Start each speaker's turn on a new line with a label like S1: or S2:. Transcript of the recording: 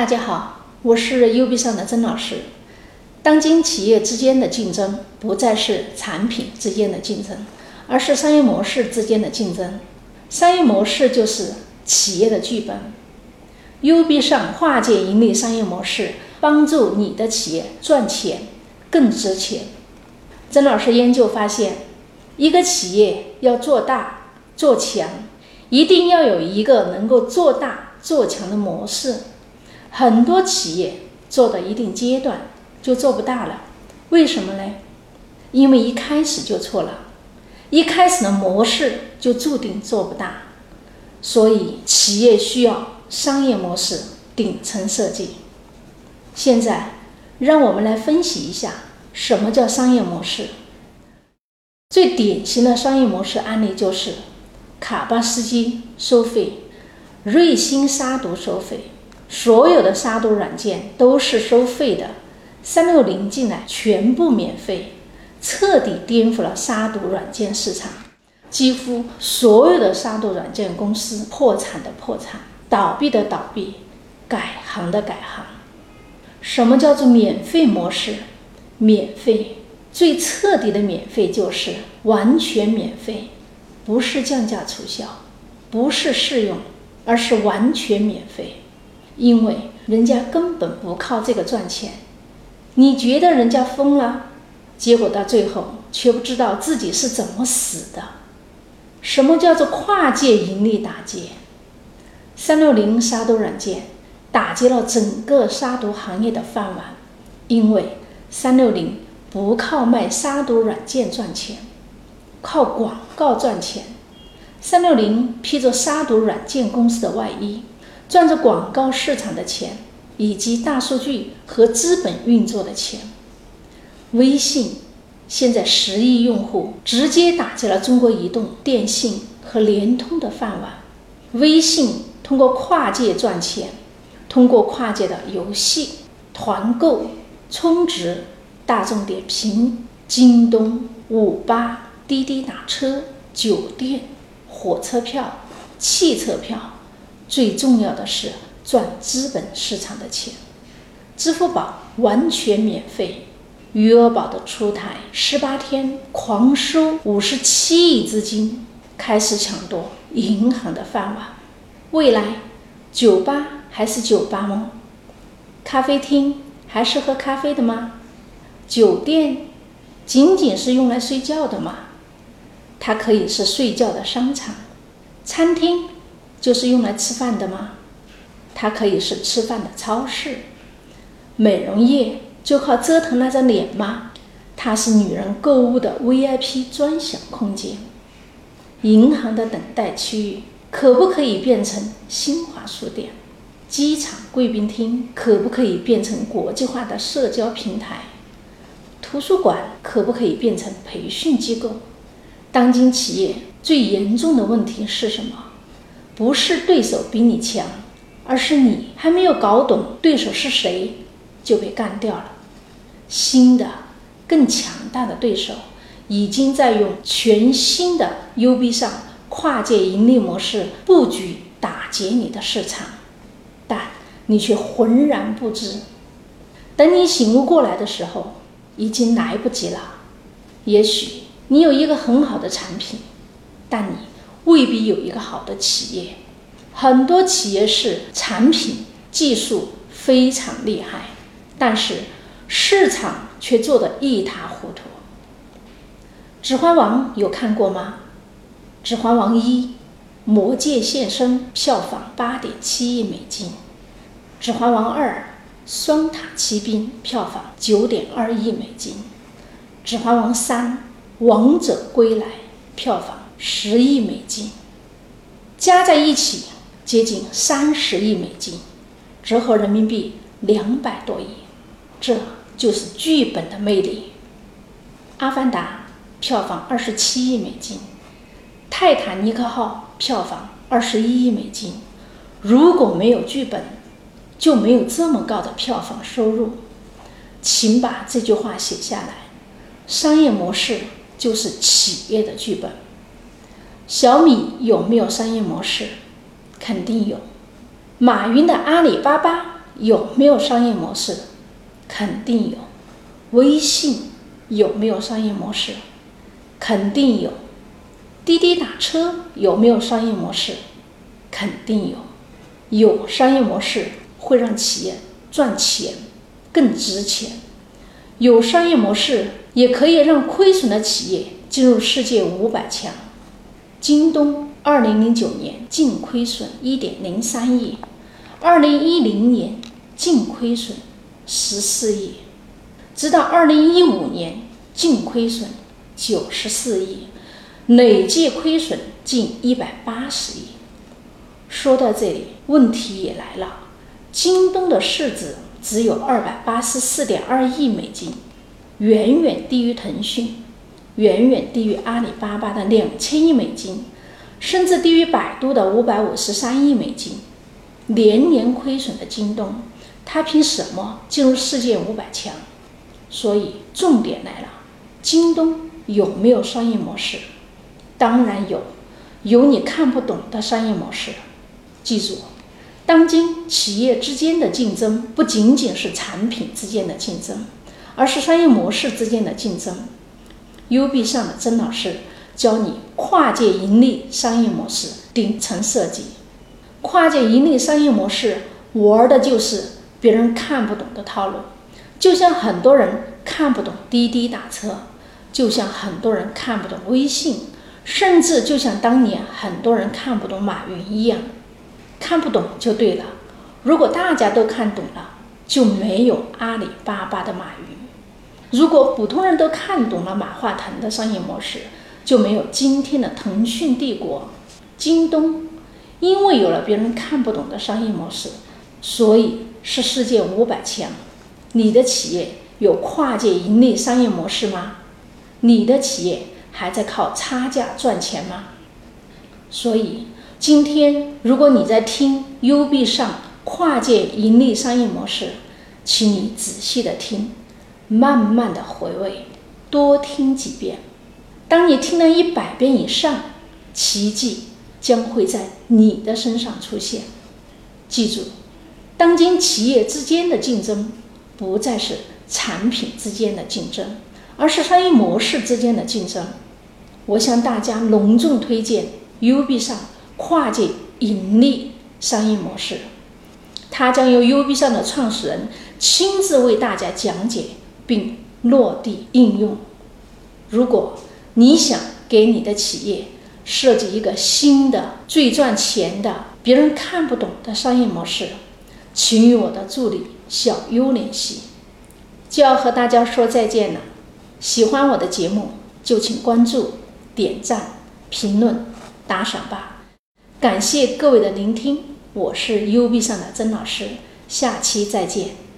S1: 大家好，我是 U B 上的曾老师。当今企业之间的竞争不再是产品之间的竞争，而是商业模式之间的竞争。商业模式就是企业的剧本。U B 上跨界盈利商业模式，帮助你的企业赚钱更值钱。曾老师研究发现，一个企业要做大做强，一定要有一个能够做大做强的模式。很多企业做到一定阶段就做不大了，为什么呢？因为一开始就错了，一开始的模式就注定做不大。所以企业需要商业模式顶层设计。现在，让我们来分析一下什么叫商业模式。最典型的商业模式案例就是卡巴斯基收费，瑞星杀毒收费。所有的杀毒软件都是收费的，三六零进来全部免费，彻底颠覆了杀毒软件市场。几乎所有的杀毒软件公司破产的破产，倒闭的倒闭，改行的改行。什么叫做免费模式？免费最彻底的免费就是完全免费，不是降价促销，不是试用，而是完全免费。因为人家根本不靠这个赚钱，你觉得人家疯了，结果到最后却不知道自己是怎么死的。什么叫做跨界盈利打劫？三六零杀毒软件打击了整个杀毒行业的饭碗，因为三六零不靠卖杀毒软件赚钱，靠广告赚钱。三六零披着杀毒软件公司的外衣。赚着广告市场的钱，以及大数据和资本运作的钱。微信现在十亿用户，直接打击了中国移动、电信和联通的饭碗。微信通过跨界赚钱，通过跨界的游戏、团购、充值、大众点评、京东、五八、滴滴打车、酒店、火车票、汽车票。最重要的是赚资本市场的钱，支付宝完全免费，余额宝的出台，十八天狂收五十七亿资金，开始抢夺银行的饭碗。未来，酒吧还是酒吧吗？咖啡厅还是喝咖啡的吗？酒店仅仅是用来睡觉的吗？它可以是睡觉的商场，餐厅。就是用来吃饭的吗？它可以是吃饭的超市。美容业就靠折腾那张脸吗？它是女人购物的 VIP 专享空间。银行的等待区域可不可以变成新华书店？机场贵宾厅可不可以变成国际化的社交平台？图书馆可不可以变成培训机构？当今企业最严重的问题是什么？不是对手比你强，而是你还没有搞懂对手是谁，就被干掉了。新的、更强大的对手已经在用全新的 U B 上跨界盈利模式布局打劫你的市场，但你却浑然不知。等你醒悟过来的时候，已经来不及了。也许你有一个很好的产品，但你。未必有一个好的企业，很多企业是产品技术非常厉害，但是市场却做得一塌糊涂。《指环王》有看过吗？《指环王一》《魔戒现身》票房八点七亿美金，《指环王二》《双塔奇兵》票房九点二亿美金，《指环王三》《王者归来》票房。十亿美金，加在一起接近三十亿美金，折合人民币两百多亿，这就是剧本的魅力。《阿凡达》票房二十七亿美金，《泰坦尼克号》票房二十一亿美金。如果没有剧本，就没有这么高的票房收入。请把这句话写下来：商业模式就是企业的剧本。小米有没有商业模式？肯定有。马云的阿里巴巴有没有商业模式？肯定有。微信有没有商业模式？肯定有。滴滴打车有没有商业模式？肯定有。有商业模式会让企业赚钱更值钱。有商业模式也可以让亏损的企业进入世界五百强。京东二零零九年净亏损一点零三亿，二零一零年净亏损十四亿，直到二零一五年净亏损九十四亿，累计亏损近一百八十亿。说到这里，问题也来了：京东的市值只有二百八十四点二亿美金，远远低于腾讯。远远低于阿里巴巴的两千亿美金，甚至低于百度的五百五十三亿美金，年年亏损的京东，它凭什么进入世界五百强？所以重点来了，京东有没有商业模式？当然有，有你看不懂的商业模式。记住，当今企业之间的竞争不仅仅是产品之间的竞争，而是商业模式之间的竞争。U B 上的曾老师教你跨界盈利商业模式顶层设计。跨界盈利商业模式玩的就是别人看不懂的套路，就像很多人看不懂滴滴打车，就像很多人看不懂微信，甚至就像当年很多人看不懂马云一样。看不懂就对了。如果大家都看懂了，就没有阿里巴巴的马云。如果普通人都看懂了马化腾的商业模式，就没有今天的腾讯帝国、京东。因为有了别人看不懂的商业模式，所以是世界五百强。你的企业有跨界盈利商业模式吗？你的企业还在靠差价赚钱吗？所以今天，如果你在听 U B 上跨界盈利商业模式，请你仔细的听。慢慢的回味，多听几遍。当你听了一百遍以上，奇迹将会在你的身上出现。记住，当今企业之间的竞争不再是产品之间的竞争，而是商业模式之间的竞争。我向大家隆重推荐 U B 上跨界盈利商业模式，它将由 U B 上的创始人亲自为大家讲解。并落地应用。如果你想给你的企业设计一个新的、最赚钱的、别人看不懂的商业模式，请与我的助理小优联系。就要和大家说再见了。喜欢我的节目，就请关注、点赞、评论、打赏吧。感谢各位的聆听，我是 U B 上的曾老师，下期再见。